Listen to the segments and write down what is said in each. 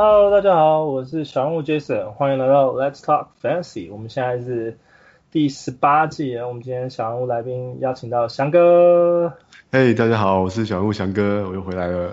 Hello，大家好，我是小人物 Jason，欢迎来到 Let's Talk Fantasy。我们现在是第十八季，我们今天小人物来宾邀请到翔哥。嘿，hey, 大家好，我是小人物翔哥，我又回来了。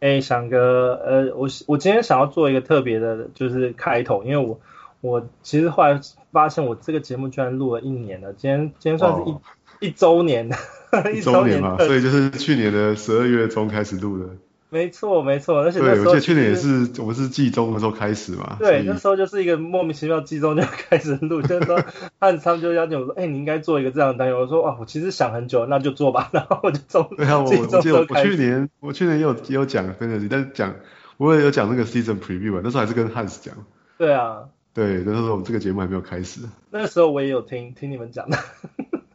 哎，翔哥，呃，我我今天想要做一个特别的，就是开头，因为我我其实后来发现我这个节目居然录了一年了，今天今天算是一、oh. 一周年，一周年嘛，所以就是去年的十二月中开始录的。没错，没错，而且对，我记得去年也是，我们是季中的时候开始嘛。对，那时候就是一个莫名其妙，季中就开始录，就是说汉昌就邀请我说，哎，你应该做一个这样的单元。我说，哇，我其实想很久，那就做吧。然后我就从对啊，我我记得我去年我去年也有也有讲 fantasy，但是讲我也有讲那个 season preview 啊，那时候还是跟汉斯讲。对啊。对，那时候我们这个节目还没有开始。那个时候我也有听听你们讲的。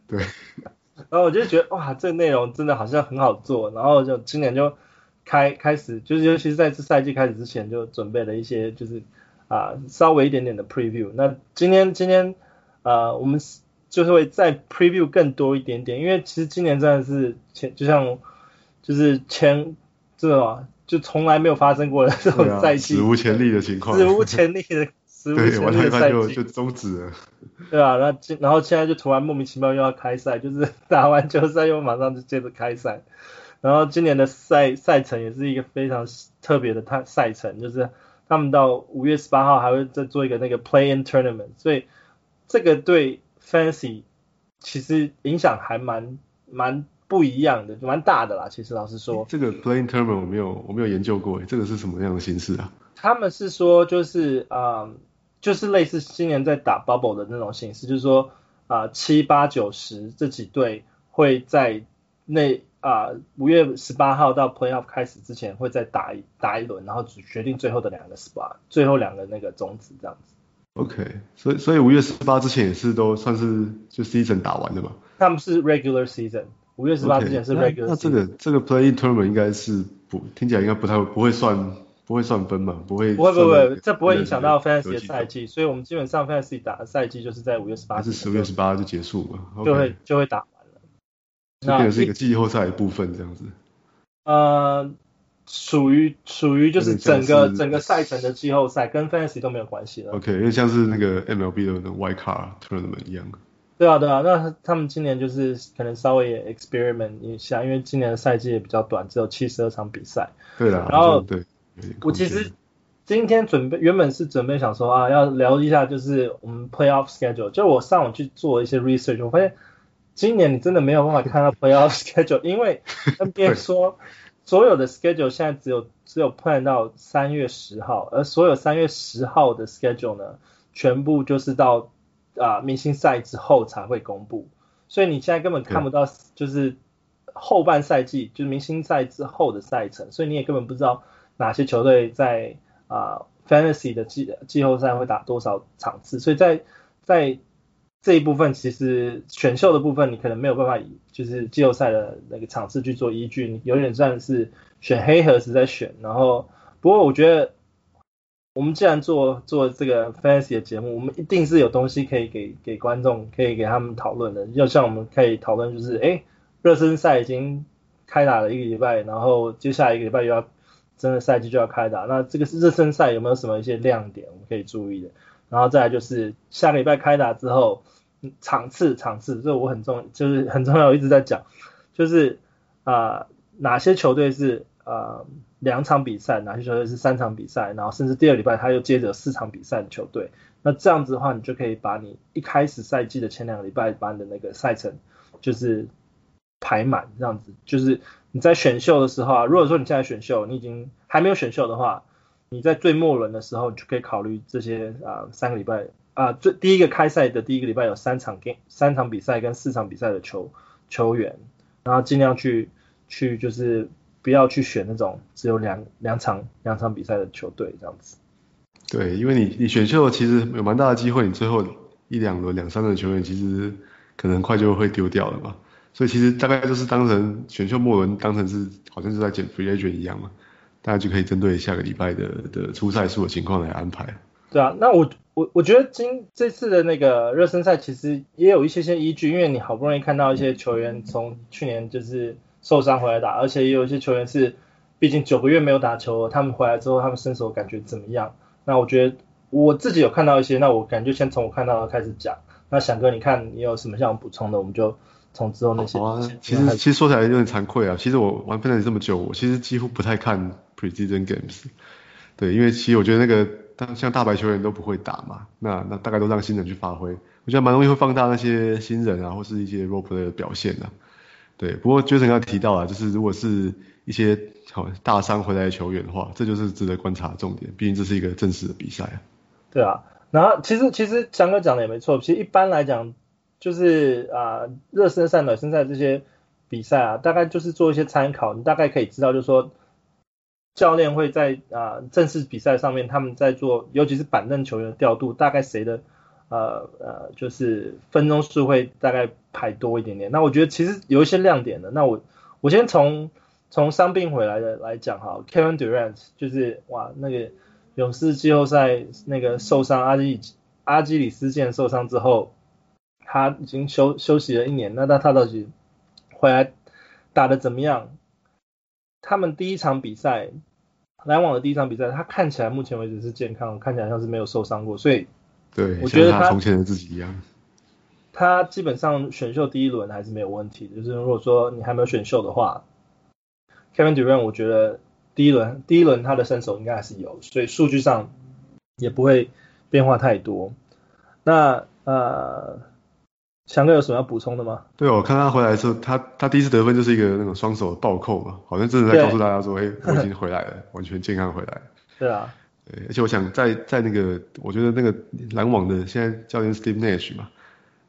对。然后我就觉得，哇，这个内容真的好像很好做，然后就今年就。开开始就是，尤其是在这赛季开始之前，就准备了一些，就是啊稍微一点点的 preview。那今天今天啊，我们就是会再 preview 更多一点点，因为其实今年真的是前就像就是前这种就从来没有发生过的这种赛季，史无前例的情况，史无前例的史无前例的赛季就终止了。对啊，那然后现在就突然莫名其妙又要开赛，就是打完球赛又马上就接着开赛。然后今年的赛赛程也是一个非常特别的赛赛程，就是他们到五月十八号还会再做一个那个 Play-in Tournament，所以这个对 Fantasy 其实影响还蛮蛮不一样的，蛮大的啦。其实老实说，这个 Play-in Tournament 我没有我没有研究过，这个是什么样的形式啊？他们是说就是啊、呃，就是类似今年在打 Bubble 的那种形式，就是说啊七八九十这几队会在那。啊，五、uh, 月十八号到 Playoff 开始之前会再打一打一轮，然后只决定最后的两个 spot，最后两个那个种子这样子。OK，所以所以五月十八之前也是都算是就 season 打完的嘛？他们是 regular season，五月十八之前是 regular。Okay, 那，那这个这个 play-in tournament 应该是不听起来应该不太不会算不会算分嘛？不会不会不会，这不会影响到 fantasy 的赛季，所以我们基本上 fantasy 打的赛季就是在五月十八，还是十月十八就结束了，就会就会打。这变成是一个季后赛的部分这样子，呃，属于属于就是整个整个赛程的季后赛，跟 Fantasy 都没有关系了。OK，因为像是那个 MLB 的那种 Wild Card Tournament 一样。对啊对啊，那他们今年就是可能稍微也 experiment 一下，因为今年的赛季也比较短，只有七十二场比赛。对啊，然后对，我其实今天准备原本是准备想说啊，要聊一下就是我们 Playoff Schedule，就我上网去做一些 research，我发现。今年你真的没有办法看到 playoff schedule，因为 NBA 说所有的 schedule 现在只有只有 plan 到三月十号，而所有三月十号的 schedule 呢，全部就是到啊明星赛之后才会公布，所以你现在根本看不到就是后半赛季就是明星赛之后的赛程，所以你也根本不知道哪些球队在啊 fantasy 的季季后赛会打多少场次，所以在在这一部分其实选秀的部分，你可能没有办法以就是季后赛的那个场次去做依据，你有点算是选黑盒子在选。然后，不过我觉得我们既然做做这个 fantasy 的节目，我们一定是有东西可以给给观众，可以给他们讨论的。就像我们可以讨论，就是哎，热身赛已经开打了一个礼拜，然后接下来一个礼拜又要真的赛季就要开打，那这个是热身赛有没有什么一些亮点我们可以注意的？然后再来就是下个礼拜开打之后。场次场次，这我很重，就是很重要，我一直在讲，就是啊、哪些球队是呃两场比赛，哪些球队是三场比赛，然后甚至第二礼拜他又接着四场比赛的球队，那这样子的话，你就可以把你一开始赛季的前两个礼拜把你的那个赛程就是排满，这样子，就是你在选秀的时候啊，如果说你现在选秀，你已经还没有选秀的话，你在最末轮的时候，你就可以考虑这些啊、三个礼拜。啊，最第一个开赛的第一个礼拜有三场 game，三场比赛跟四场比赛的球球员，然后尽量去去就是不要去选那种只有两两场两场比赛的球队这样子。对，因为你你选秀其实有蛮大的机会，你最后一两轮两三轮球员其实可能快就会丢掉了嘛，所以其实大概就是当成选秀末轮当成是好像是在捡 free agent 一样嘛，大家就可以针对下个礼拜的的初赛数的情况来安排。对啊，那我我我觉得今这次的那个热身赛其实也有一些些依据，因为你好不容易看到一些球员从去年就是受伤回来打，而且也有一些球员是毕竟九个月没有打球，他们回来之后，他们身手感觉怎么样？那我觉得我自己有看到一些，那我感觉先从我看到的开始讲。那翔哥，你看你有什么想补充的，我们就从之后那些。其实其实说起来有点惭愧啊，其实我玩 Fantasy 这么久，我其实几乎不太看 Preseason Games。对，因为其实我觉得那个当像大白球员都不会打嘛，那那大概都让新人去发挥，我觉得蛮容易会放大那些新人啊，或是一些 Role Player 的表现啊。对，不过 Jason 刚提到啊，就是如果是一些好大伤回来的球员的话，这就是值得观察的重点，毕竟这是一个正式的比赛啊。对啊，然后其实其实强哥讲的也没错，其实一般来讲就是啊热身赛、暖身赛这些比赛啊，大概就是做一些参考，你大概可以知道，就是说教练会在啊正式比赛上面他们在做，尤其是板凳球员的调度，大概谁的。呃呃，就是分钟数会大概排多一点点。那我觉得其实有一些亮点的。那我我先从从伤病回来的来讲哈，Kevin Durant 就是哇那个勇士季后赛那个受伤阿基阿基里斯腱受伤之后，他已经休休息了一年。那他他到底回来打的怎么样？他们第一场比赛篮网的第一场比赛，他看起来目前为止是健康，看起来像是没有受伤过，所以。对，我觉得他，他从前的自己一样。他基本上选秀第一轮还是没有问题，就是如果说你还没有选秀的话，Kevin Durant 我觉得第一轮第一轮他的身手应该还是有，所以数据上也不会变化太多。那呃，翔哥有什么要补充的吗？对，我看他回来的时候，他他第一次得分就是一个那种双手暴扣嘛，好像真的在告诉大家说，哎，我已经回来了，完全健康回来了。对啊。对，而且我想在在那个，我觉得那个篮网的现在教练 Steve Nash 嘛，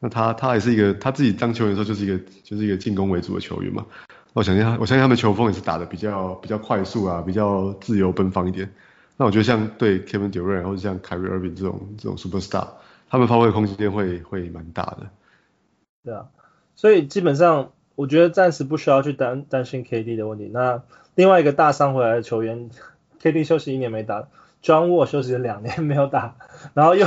那他他也是一个他自己当球员的时候就是一个就是一个进攻为主的球员嘛。我相信他，我相信他们球风也是打的比较比较快速啊，比较自由奔放一点。那我觉得像对 Kevin Durant 或者像 Kyrie Irving 这种这种 Superstar，他们发挥的空间会会蛮大的。对啊，所以基本上我觉得暂时不需要去担担心 KD 的问题。那另外一个大伤回来的球员，KD 休息一年没打。John Wall 休息了两年没有打，然后又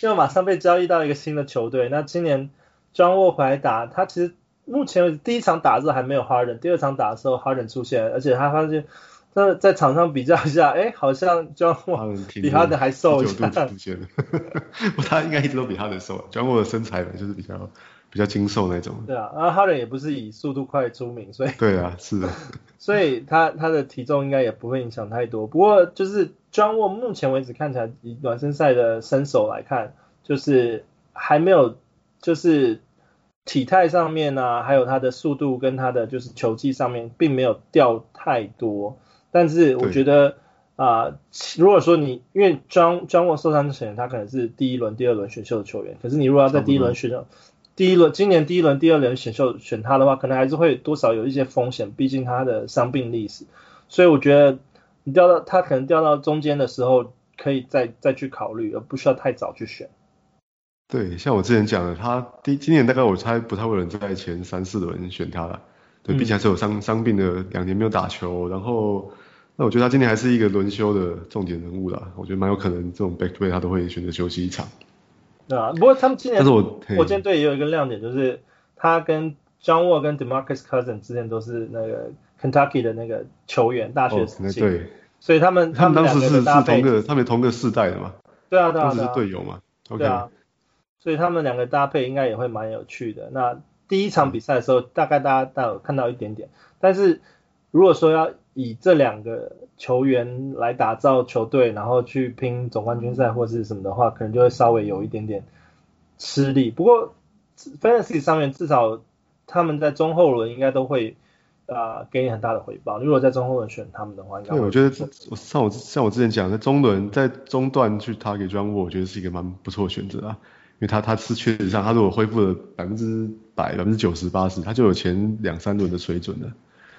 又马上被交易到一个新的球队。那今年 John Wall 回来打，他其实目前为止第一场打的时候还没有 Harden，第二场打的时候 Harden 出现，而且他发现他在场上比较一下，哎，好像 John Wall 比 Harden 还瘦一下。他应该一直都比 Harden 瘦，John Wall 的身材呢就是比较。比较精瘦那种。对啊，然后哈登也不是以速度快出名，所以。对啊，是的。所以他他的体重应该也不会影响太多。不过就是 John Wall 目前为止看起来以暖身赛的身手来看，就是还没有就是体态上面啊，还有他的速度跟他的就是球技上面并没有掉太多。但是我觉得啊、呃，如果说你因为 John John Wall 受伤之前，他可能是第一轮、第二轮选秀的球员，可是你如果要在第一轮选秀。第一轮，今年第一轮、第二轮选秀选他的话，可能还是会多少有一些风险，毕竟他的伤病历史。所以我觉得你掉到他可能掉到中间的时候，可以再再去考虑，而不需要太早去选。对，像我之前讲的，他第今年大概我猜不太会有人在前三四轮选他了。对，毕竟还是有伤伤病的，两年没有打球，然后那我觉得他今年还是一个轮休的重点人物啦。我觉得蛮有可能这种 back to back 他都会选择休息一场。对啊，不过他们今年火箭队也有一个亮点，就是他跟 John Wall 跟 DeMarcus Cousins 之前都是那个 Kentucky 的那个球员，大学时期。对，所以他们他们当时是是同个，他们同个世代的嘛。对啊对啊，当时是队友嘛。对啊，所以他们两个搭配应该也会蛮有趣的。那第一场比赛的时候，大概大家大家有看到一点点，但是如果说要以这两个球员来打造球队，然后去拼总冠军赛或是什么的话，可能就会稍微有一点点吃力。不过，Fantasy 上面至少他们在中后轮应该都会啊、呃、给你很大的回报。如果在中后轮选他们的话，应该。对，我觉得像我像我之前讲的，中轮在中段去 target John Wall，我觉得是一个蛮不错的选择啊。因为他他是确实上，他如果恢复了百分之百、百分之九十八十，他就有前两三轮的水准了。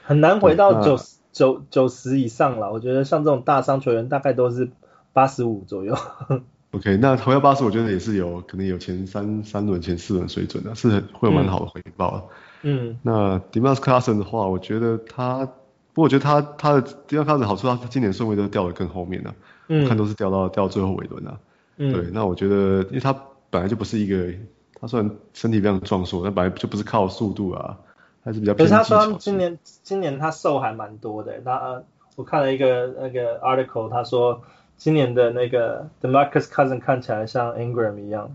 很难回到九十。九九十以上了，我觉得像这种大伤球员大概都是八十五左右。OK，那回到八十，我觉得也是有可能有前三三轮、前四轮水准的，是会有蛮好的回报。嗯。那 Demarcus Cousins 的话，我觉得他，不过我觉得他他的 Demarcus Cousins 好处，他今年顺位都掉得更后面了，嗯。看都是掉到掉到最后尾轮了。嗯。对，那我觉得，因为他本来就不是一个，他虽然身体非常壮硕，但本来就不是靠速度啊。还是比较。可是他说今年今年他瘦还蛮多的，那我看了一个那个 article，他说今年的那个 DeMarcus Cousins 看起来像 Ingram 一样，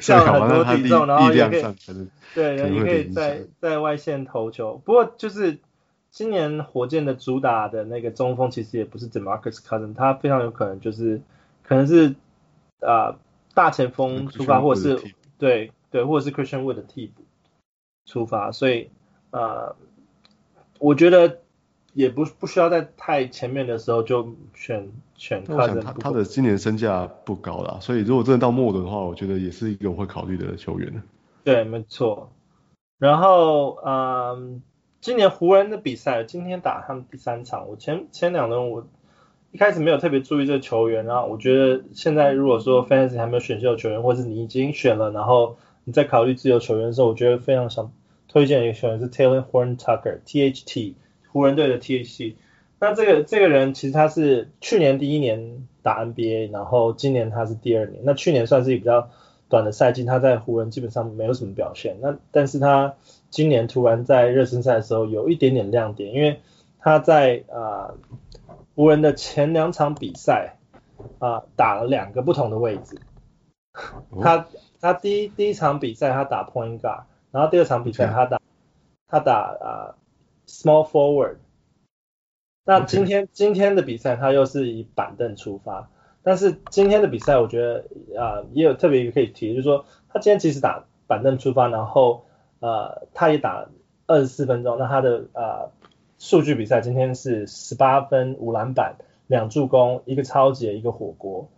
像 很多体重，然后也可以对，也可以在在外线投球。不过就是今年火箭的主打的那个中锋其实也不是 DeMarcus Cousins，他非常有可能就是可能是啊、呃、大前锋出发，或者是对对，或者是 Christian Wood 的替补出发，所以呃，我觉得。也不不需要在太前面的时候就选选他。我想他他的今年身价不高啦，所以如果真的到末轮的话，我觉得也是一个我会考虑的球员。对，没错。然后，嗯，今年湖人的比赛今天打他们第三场，我前前两轮我一开始没有特别注意这个球员，然后我觉得现在如果说 Fantasy 还没有选秀球员，或是你已经选了，然后你在考虑自由球员的时候，我觉得非常想推荐一个球员是 Taylor Horton-Tucker，THT。湖人队的 THT，那这个这个人其实他是去年第一年打 NBA，然后今年他是第二年。那去年算是一个比较短的赛季，他在湖人基本上没有什么表现。那但是他今年突然在热身赛的时候有一点点亮点，因为他在啊、呃、湖人的前两场比赛啊、呃、打了两个不同的位置。他他第一第一场比赛他打 Point Guard，然后第二场比赛他打他打啊。呃 Small forward，那今天.今天的比赛他又是以板凳出发，但是今天的比赛我觉得啊、呃、也有特别一个可以提，就是说他今天其实打板凳出发，然后呃他也打二十四分钟，那他的呃数据比赛今天是十八分五篮板两助攻一个超级一个火锅，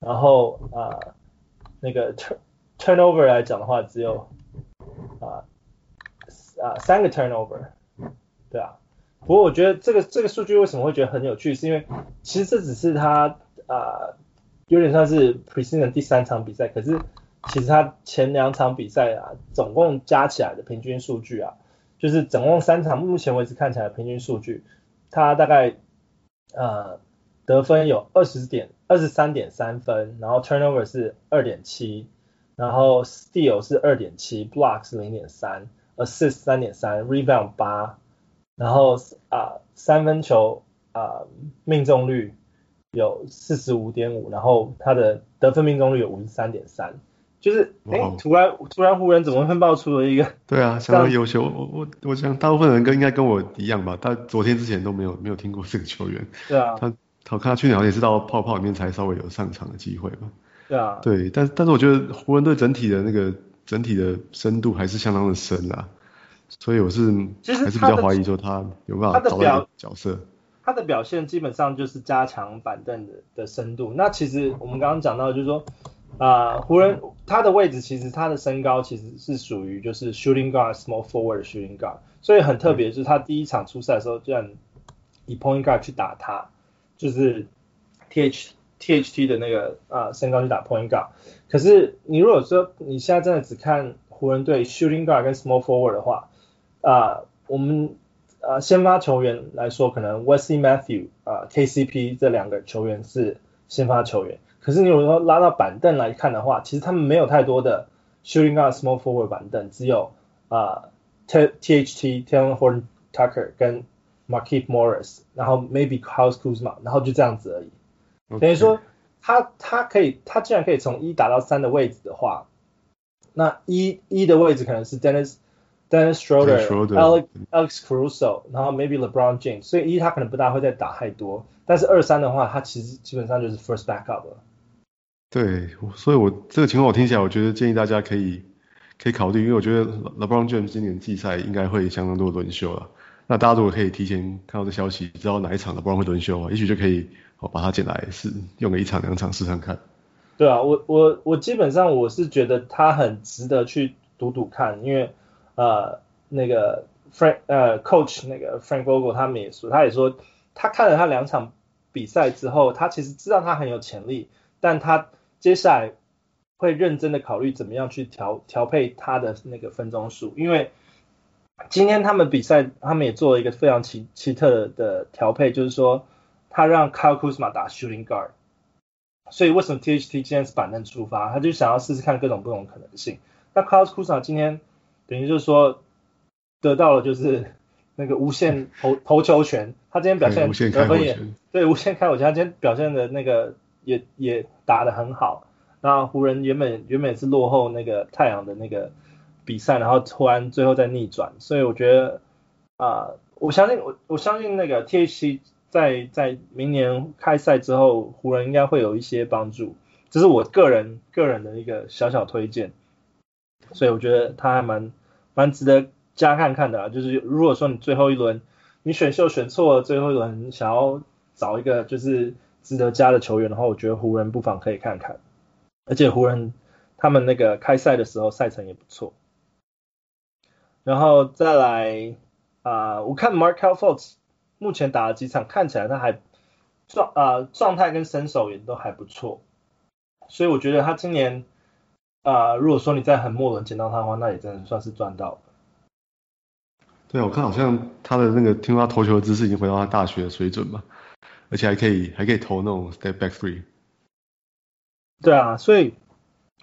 然后啊、呃、那个 turnover 来讲的话只有啊啊、呃、三个 turnover。对啊，不过我觉得这个这个数据为什么会觉得很有趣，是因为其实这只是他啊、呃、有点像是 preseason 第三场比赛，可是其实他前两场比赛啊总共加起来的平均数据啊，就是总共三场目前为止看起来的平均数据，他大概呃得分有二十点二十三点三分，然后 turnover 是二点七，然后 steal 是二点七，block 是零点三，assist 三点三，rebound 八。然后啊，三分球啊命中率有四十五点五，然后他的得分命中率有五十三点三，就是哎，突然突然湖人怎么会爆出了一个？对啊，相当优秀。我我我想大部分人跟应该跟我一样吧，他昨天之前都没有没有听过这个球员。对啊。他他看他去年好像也是到泡泡里面才稍微有上场的机会吧。对啊。对，但但是我觉得湖人队整体的那个整体的深度还是相当的深啊。所以我是还是比较怀疑说他有没有找到角色。他的表现基本上就是加强板凳的的深度。那其实我们刚刚讲到就是说，啊、呃，湖人他的位置其实他的身高其实是属于就是 shooting guard small forward shooting guard。所以很特别，就是他第一场出赛的时候，居然以 point guard 去打他，就是 T H T H T 的那个啊、身高去打 point guard。可是你如果说你现在真的只看湖人队 shooting guard 跟 small forward 的话，啊、我们呃先发球员来说，可能 Wesley Matthew 啊、KCP 这两个球员是先发球员。可是你如果说拉到板凳来看的话，其实他们没有太多的 shooting guard small forward 板凳，只有啊、呃、THT Talen Horton-Tucker 跟 Markieff Morris，然后 maybe Kyle Kuzma，然后就这样子而已。等于说他他可以他既然可以从一打到三的位置的话，那一一的位置可能是 Dennis。Dennis Schroeder, Alex Alex Caruso，然后 maybe LeBron James，所以一他可能不大会再打太多，但是二三的话，他其实基本上就是 first backup 了。对，所以我这个情况我听起来，我觉得建议大家可以可以考虑，因为我觉得 LeBron James 今年季赛应该会相当多的轮休了。那大家如果可以提前看到这消息，知道哪一场的，不然会轮休啊，也许就可以哦把它捡来试用个一场两场试试看。对啊，我我我基本上我是觉得他很值得去赌赌看，因为。呃，那个 Frank 呃 Coach 那个 Frank Vogel 他们也说，他也说他看了他两场比赛之后，他其实知道他很有潜力，但他接下来会认真的考虑怎么样去调调配他的那个分钟数，因为今天他们比赛他们也做了一个非常奇奇特的调配，就是说他让 Kyle Kuzma 打 Shooting Guard，所以为什么 THT 今天是板凳出发，他就想要试试看各种不同可能性。那 Kyle Kuzma 今天。等于就是说，得到了就是那个无限投投球权，他今天表现得分也对无限开火权，他今天表现的那个也也打得很好。那湖人原本原本是落后那个太阳的那个比赛，然后突然最后再逆转，所以我觉得啊、我相信我我相信那个 THC 在在明年开赛之后，湖人应该会有一些帮助，这是我个人个人的一个小小推荐，所以我觉得他还蛮蛮值得加看看的啊，就是如果说你最后一轮你选秀选错了，最后一轮想要找一个就是值得加的球员的话，我觉得湖人不妨可以看看。而且湖人他们那个开赛的时候赛程也不错，然后再来啊、呃，我看 Markelle Fultz 目前打了几场，看起来他还状啊状态跟身手也都还不错，所以我觉得他今年啊、呃，如果说你在很末轮捡到他的话，那也真的算是赚到了。对啊，我看好像他的那个听说他投球的姿势已经回到他大学的水准嘛，而且还可以还可以投那种 step back three。对啊，所以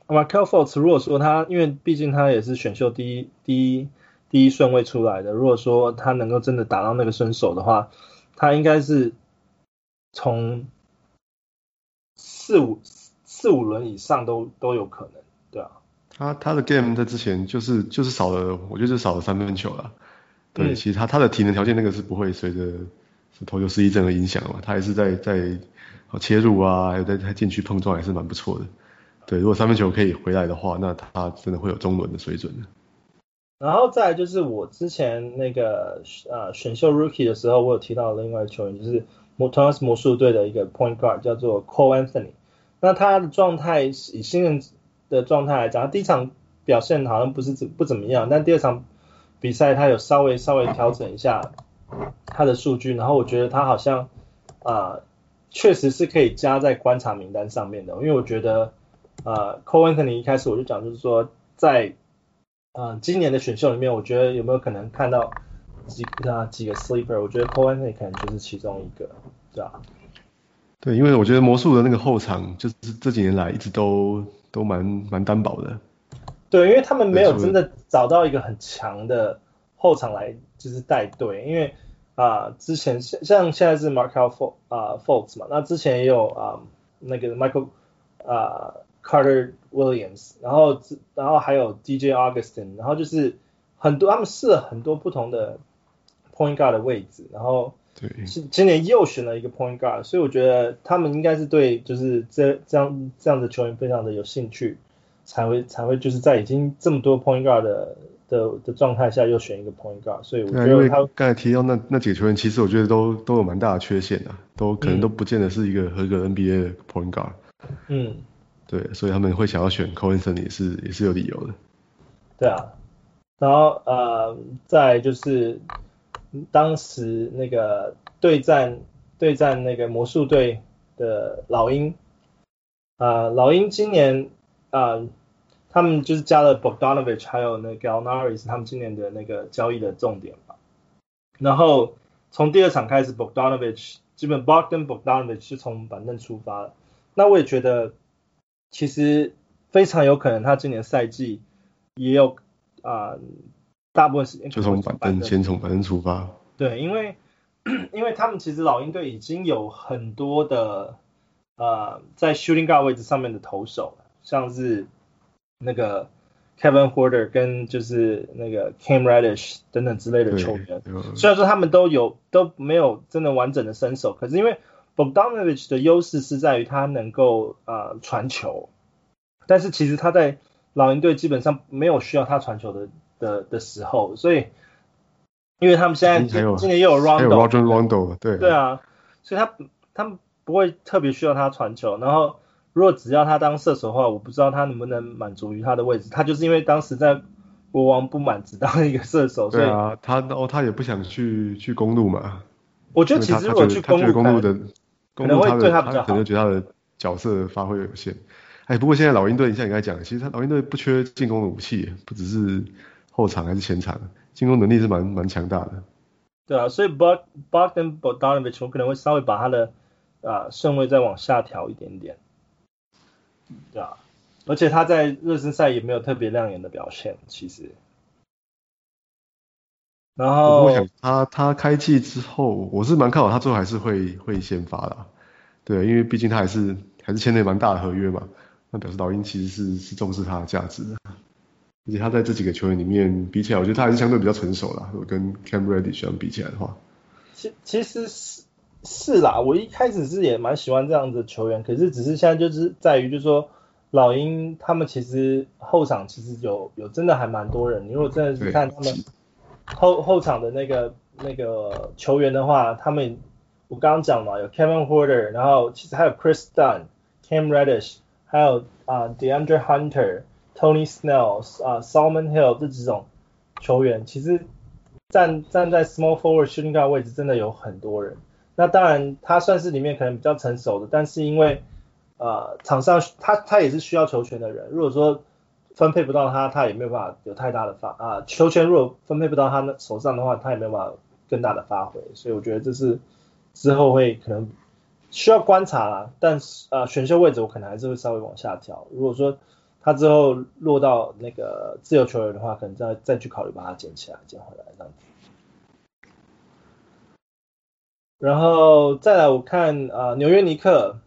Markelle Fultz 如果说他，因为毕竟他也是选秀第一第一第一顺位出来的，如果说他能够真的打到那个身手的话，他应该是从四五四五轮以上都都有可能，对啊。他他的 game 在之前就是就是少了，我觉得就少了三分球了。对，嗯、其实他他的体能条件那个是不会随着投球失忆症而影响嘛，他还是在在。切入啊，还有在在禁区碰撞还是蛮不错的。对，如果三分球可以回来的话，那他真的会有中轮的水准的。然后再就是我之前那个呃选秀 rookie 的时候，我有提到另外一个球员，就是魔同样是魔术队的一个 point guard 叫做 Cole Anthony。那他的状态以新人的状态来讲，他第一场表现好像不是怎不怎么样，但第二场比赛他有稍微稍微调整一下他的数据，然后我觉得他好像啊。呃确实是可以加在观察名单上面的，因为我觉得，呃，Cole Anthony 一开始我就讲，就是说在，呃，今年的选秀里面，我觉得有没有可能看到几啊几个 sleeper？我觉得 Cole Anthony 可能就是其中一个，对吧？对，因为我觉得魔术的那个后场就是这几年来一直都都蛮蛮单薄的。对，因为他们没有真的找到一个很强的后场来就是带队，因为。啊，之前像像现在是 Markelle Fultz 啊 Fultz 嘛，那之前也有啊那个 Michael 啊 Carter Williams，然后然后还有 DJ Augustin，然后就是很多他们试了很多不同的 Point Guard 的位置，然后是今年又选了一个 Point Guard，所以我觉得他们应该是对就是这这样这样的球员非常的有兴趣，才会才会就是在已经这么多 Point Guard 的。的的状态下又选一个 point guard，所以我觉得他刚才提到那那几个球员，其实我觉得都都有蛮大的缺陷的，都可能都不见得是一个合格 NBA 的 point guard。嗯，对，所以他们会想要选 Coenson 也是也是有理由的。对啊，然后呃，再就是当时那个对战对战那个魔术队的老鹰，啊、呃，老鹰今年啊。呃他们就是加了 Bogdanovich 还有那 Galnari 是他们今年的那个交易的重点吧。然后从第二场开始，Bogdanovich 基本 Bogdan Bogdanovich 是从板凳出发了。那我也觉得其实非常有可能他今年赛季也有啊、呃，大部分时间就从板凳先从板凳出发。对，因为因为他们其实老鹰队已经有很多的呃在 shooting guard 位置上面的投手，像是。那个 Kevin Huerter 跟就是那个 Cam Reddish 等等之类的球员，虽然说他们都有都没有真的完整的身手，可是因为 Bogdanovich 的优势是在于他能够啊、呃、传球，但是其实他在老鹰队基本上没有需要他传球的的的时候，所以因为他们现在今年又有 Rondo，对对啊，所以他他们不会特别需要他传球，然后。如果只要他当射手的话，我不知道他能不能满足于他的位置。他就是因为当时在国王不满，只当一个射手，所以啊，他哦，他也不想去去公路嘛。我觉得其实如果去公路，的可能会对他比较好。可能觉得他的角色发挥有限。哎，不过现在老鹰队，你像你刚才讲，其实他老鹰队不缺进攻的武器，不只是后场还是前场，进攻能力是蛮蛮强大的。对啊，所以 Bog Bogdan Bogdanovich 我可能会稍微把他的啊顺位再往下调一点点。对啊，而且他在热身赛也没有特别亮眼的表现，其实。然后我想他他开季之后，我是蛮看好他最后还是会会先发的，对，因为毕竟他还是还是签了蛮大的合约嘛，那表示老鹰其实是是重视他的价值的，而且他在这几个球员里面比起来，我觉得他还是相对比较成熟啦，如果跟 Cam Reddish 相比起来的话。其其实是是啦，我一开始是也蛮喜欢这样子的球员，可是只是现在就是在于就是说老鹰他们其实后场其实有有真的还蛮多人，你如果真的是看他们。后后场的那个那个球员的话，他们我刚刚讲嘛，有 Kevin Huerter，然后其实还有 Chris Dunn、Cam Reddish，还有啊、uh, DeAndre Hunter、Tony Snells，Solomon Hill 这几种球员，其实站站在 Small Forward Shooting Guard 位置真的有很多人。那当然他算是里面可能比较成熟的，但是因为呃场上他他也是需要球权的人，如果说。分配不到他，他也没有办法有太大的发啊。球权如果分配不到他那手上的话，他也没有办法更大的发挥。所以我觉得这是之后会可能需要观察啦。但是啊，选秀位置我可能还是会稍微往下调。如果说他之后落到那个自由球员的话，可能再再去考虑把他捡起来、捡回来这样子。然后再来我看啊，纽约尼克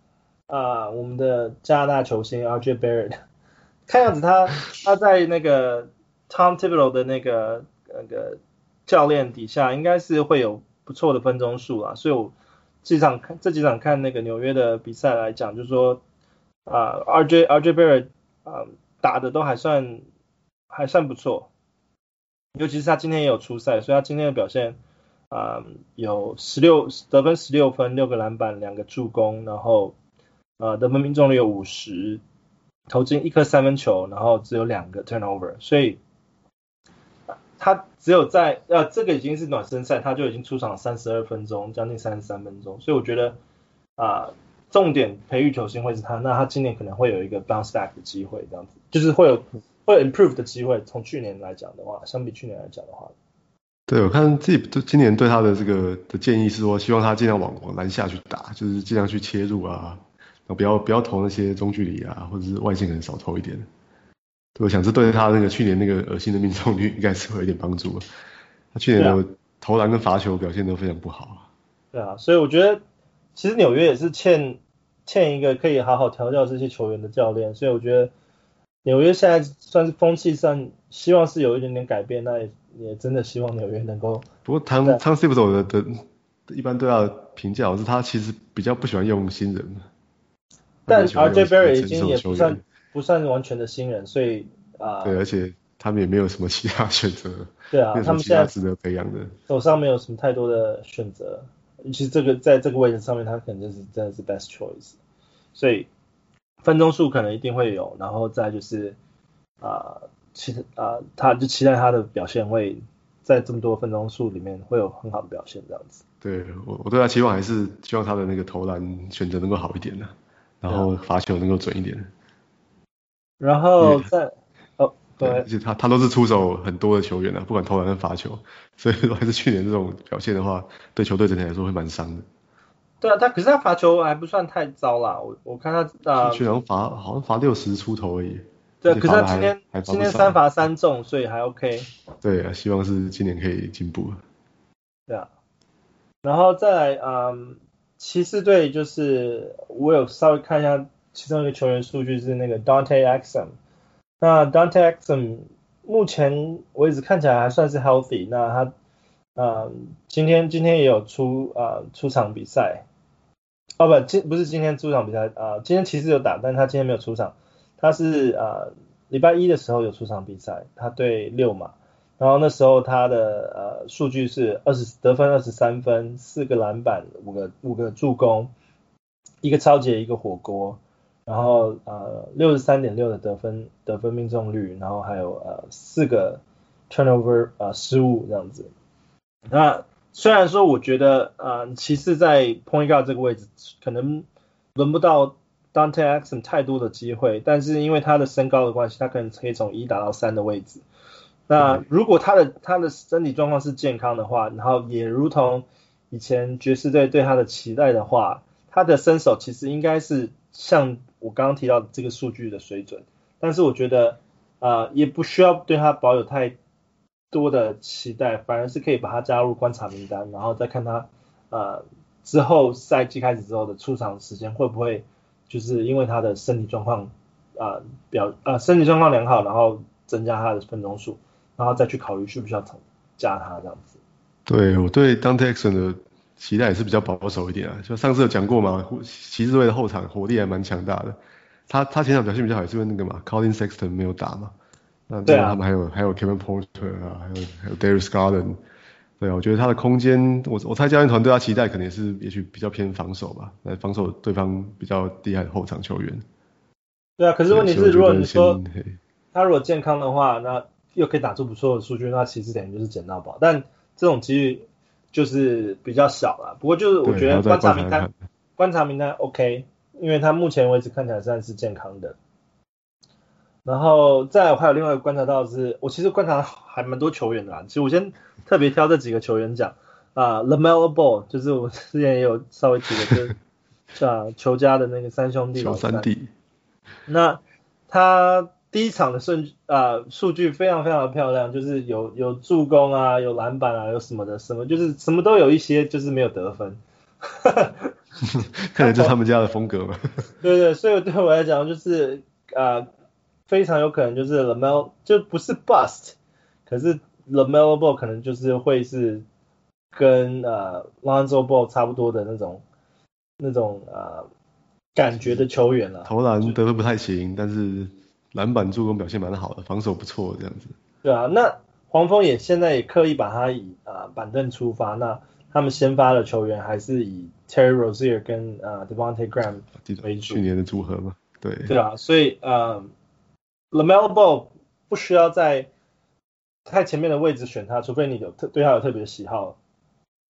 啊，我们的加拿大球星 RJ Barrett。看样子他他在那个 Tom Thibodeau 的那个那个教练底下，应该是会有不错的分钟数啊。所以我这场看这几场看那个纽约的比赛来讲，就是说啊，RJ RJ Barrett 啊打的都还算还算不错，尤其是他今天也有出赛，所以他今天的表现啊有十六得分十六分六个篮板两个助攻，然后啊得分命中率有五十。投进一颗三分球，然后只有两个 turnover，所以他只有在呃这个已经是暖身赛，他就已经出场三十二分钟，将近三十三分钟，所以我觉得啊、重点培育球星会是他，那他今年可能会有一个 bounce back 的机会，这样子就是会有会 improve 的机会。从去年来讲的话，相比去年来讲的话，对我看自己对今年对他的这个的建议是说，希望他尽量往往篮下去打，就是尽量去切入啊。不要不要投那些中距离啊，或者是外线可能少投一点。对，我想这对他那个去年那个恶心的命中率 应该是会有一点帮助。他去年的投篮跟罚球表现都非常不好。对啊，所以我觉得其实纽约也是欠欠一个可以好好调教这些球员的教练。所以我觉得纽约现在算是风气上希望是有一点点改变，那也也真的希望纽约能够。不过汤汤斯蒂夫的的一般对他的评价是他其实比较不喜欢用新人。但 RJ Barrett 已经也不算不算完全的新人，所以啊，呃、对，而且他们也没有什么其他选择，对啊，他们现在值得培养的，手上没有什么太多的选择，其实这个在这个位置上面，他可能就是真的是 best choice，所以分钟数可能一定会有，然后再就是啊、呃，期啊、呃，他就期待他的表现会在这么多分钟数里面会有很好的表现这样子。对我，我对他期望还是希望他的那个投篮选择能够好一点的。然后罚球能够准一点，然后在 Yeah. 哦对，而且他他都是出手很多的球员啊，不管投篮跟罚球，所以说还是去年这种表现的话，对球队整体来说会蛮伤的。对啊，他可是他罚球还不算太糟啦，我我看他啊，去年罚好像罚六十出头而已。对，可是他今天今天三罚三中，所以还 OK。对啊，希望是今年可以进步。对啊，然后再来嗯。骑士队就是我有稍微看一下其中一个球员数据是那个 Dante Exum，那 Dante Exum 目前为止看起来还算是 healthy，那他呃今天今天也有出呃出场比赛，哦不今不是今天出场比赛啊、今天骑士有打，但他今天没有出场，他是呃礼拜一的时候有出场比赛，他对六马。然后那时候他的呃数据是二十得分二十三分，四个篮板，五个五个助攻，一个抄截，一个火锅，然后呃六十三点六的得分得分命中率，然后还有呃四个 turnover 呃失误这样子。那虽然说我觉得呃骑士在 point guard 这个位置可能轮不到 Dante Exum 太多的机会，但是因为他的身高的关系，他可能可以从一打到三的位置。那如果他的他的身体状况是健康的话，然后也如同以前爵士队对他的期待的话，他的身手其实应该是像我刚刚提到的这个数据的水准。但是我觉得啊、也不需要对他保有太多的期待，反而是可以把他加入观察名单，然后再看他呃之后赛季开始之后的出场时间会不会就是因为他的身体状况啊、表呃身体状况良好，然后增加他的分钟数，然后再去考虑需不需要加他这样子。对，我对 Dante Exon 的期待也是比较保守一点啊，就上次有讲过嘛，骑士队的后场火力还蛮强大的。他他前场表现比较好，也是因为那个嘛，Collin Sexton 没有打嘛。那对啊，他们还有还有 Kevin Porter 啊，还有还有 Darius Garland。对啊，我觉得他的空间，我我猜教练团对他期待可能也是也许比较偏防守吧，来防守对方比较厉害的后场球员。对啊，可是问题是，如果你说他如果健康的话，那又可以打出不错的数据，那其实等于就是捡到宝。但这种机率就是比较小了。不过就是我觉得观察名单，观察名单 OK，因为他目前为止看起来算是健康的。然后再还有另外一个观察到的是，我其实观察还蛮多球员的啦。其实我先特别挑这几个球员讲啊，LaMelo Ball 就是我之前也有稍微提的，就是啊，球家的那个三兄弟。小三弟。那他第一场的顺啊数据非常非常的漂亮，就是有有助攻啊，有篮板啊，有什么的什么，就是什么都有一些，就是没有得分。看来就是他们家的风格吧。对对，所以对我来讲就是啊。非常有可能就是 LaMelo 就不是 bust，可是 LaMelo Ball 可能就是会是跟呃 Lonzo Ball 差不多的那种那种呃感觉的球员了。投篮得分不太行，但是篮板助攻表现蛮好的，防守不错这样子。对啊，那黄蜂也现在也刻意把他以啊、呃、板凳出发，那他们先发的球员还是以 Terry Rozier 跟呃 Devonte Graham 为主。去年的组合嘛，对。对啊，所以呃。LaMelo Ball 不需要在太前面的位置选他，除非你有特对他有特别喜好，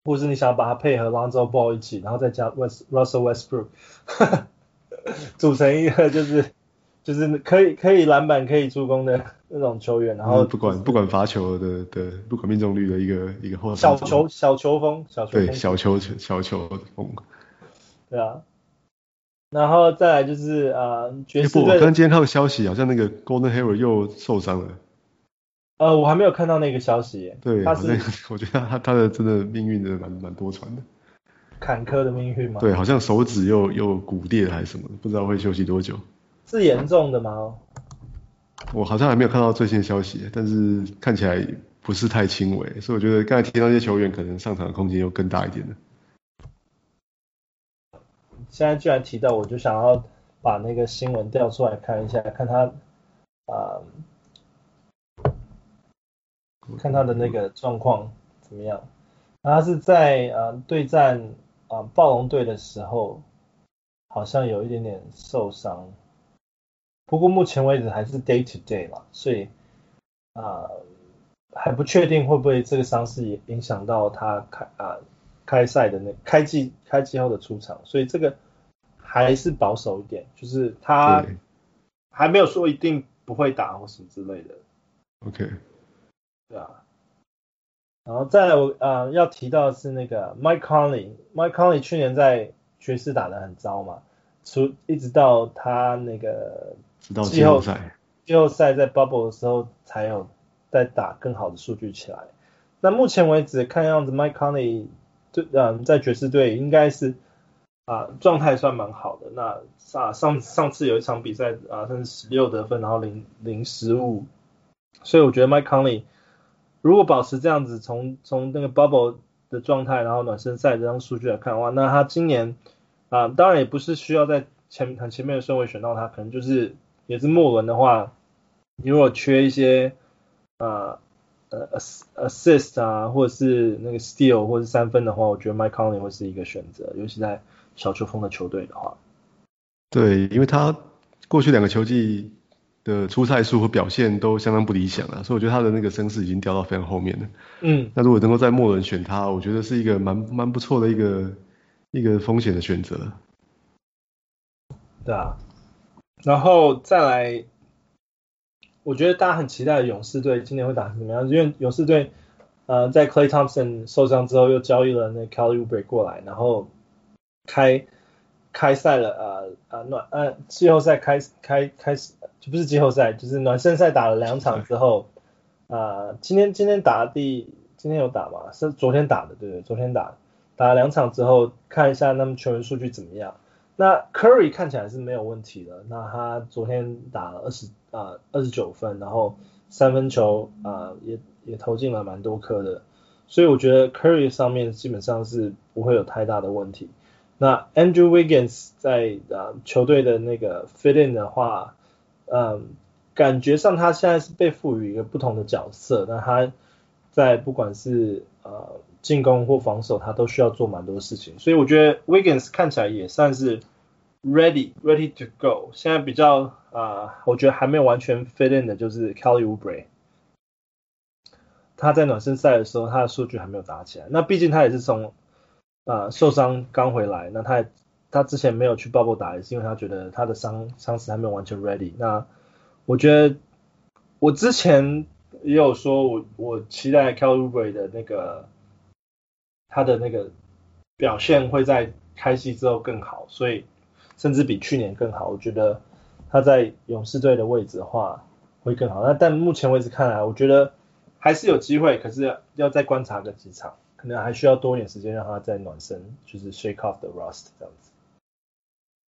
或是你想要把他配合 Lonzo Ball 一起，然后再加 West Russell Westbrook，组成一个就是就是可以可以篮板可以助攻的那种球员，然后不管不管罚球的的不管命中率的一个一个后小球小球风小球风对小球小球风，对啊。然后再来就是呃爵士队。我刚今天看到消息，好像那个 Golden Hayward 又受伤了。呃，我还没有看到那个消息。对，他是我觉得他他的真的命运真的蛮蛮多舛的。坎坷的命运吗？对，好像手指又又骨裂还是什么，不知道会休息多久。是严重的吗？我好像还没有看到最新的消息，但是看起来不是太轻微，所以我觉得刚才提到那些球员可能上场的空间又更大一点的。现在居然提到，我就想要把那个新闻调出来看一下，看他啊、呃，看他的那个状况怎么样。他是在呃对战啊、呃、暴龙队的时候，好像有一点点受伤，不过目前为止还是 day to day 嘛，所以啊、呃、还不确定会不会这个伤势也影响到他开啊。呃开赛的那开季开季后的出场，所以这个还是保守一点，就是他还没有说一定不会打或什么之类的。OK，对啊。然后再来我啊、呃、要提到的是那个 Mike Conley，Mike Conley 去年在爵士打得很糟嘛，除一直到他那个季后赛，季后赛在 Bubble 的时候才有再打更好的数据起来。那目前为止看样子 Mike Conley 对，嗯，在爵士队应该是啊状态算蛮好的。那啊上上次有一场比赛啊，他是十六得分，然后零零失误。所以我觉得 Mike Conley 如果保持这样子，从从那个 bubble 的状态，然后暖身赛这张数据来看的话，那他今年啊当然也不是需要在前很前面的顺位选到他，可能就是也是末轮的话，你如果缺一些呃。呃，assist 啊，或者是那个 steal 或者是三分的话，我觉得 Mike Conley 会是一个选择，尤其在小球风的球队的话。对，因为他过去两个球季的出赛数和表现都相当不理想啊，所以我觉得他的那个声势已经掉到非常后面了。嗯，那如果能够在末轮选他，我觉得是一个蛮蛮不错的一个一个风险的选择。对啊，然后再来。我觉得大家很期待勇士队今年会打成怎么样？因为勇士队呃在 Klay Thompson 受伤之后又交易了那 Kelly Oubre 过来，然后开开赛了呃呃暖呃季后赛开开开始就不是季后赛，就是暖身赛打了两场之后，呃，今天今天打第今天有打吗？是昨天打的，对对，昨天打打了两场之后，看一下他们球员数据怎么样。那 Curry 看起来是没有问题的，那他昨天打了二十啊二十九分，然后三分球啊、也也投进了蛮多颗的，所以我觉得 Curry 上面基本上是不会有太大的问题。那 Andrew Wiggins 在啊球队的那个 fit in 的话，嗯，感觉上他现在是被赋予一个不同的角色，那他在不管是呃进攻或防守，他都需要做蛮多事情，所以我觉得 Wiggins 看起来也算是。Ready, ready to go。现在比较啊、我觉得还没有完全 fit in 的就是 Kelly Oubre。他在暖身赛的时候，他的数据还没有打起来。那毕竟他也是从啊、受伤刚回来，那他也他之前没有去 bubble 打，也是因为他觉得他的伤伤势还没有完全 ready。那我觉得我之前也有说我我期待 Kelly Oubre 的那个他的那个表现会在开季之后更好，所以。甚至比去年更好，我觉得他在勇士队的位置的话会更好。那但目前为止看来，我觉得还是有机会，可是要再观察个几场，可能还需要多一点时间让他再暖身，就是 shake off the rust 这样子。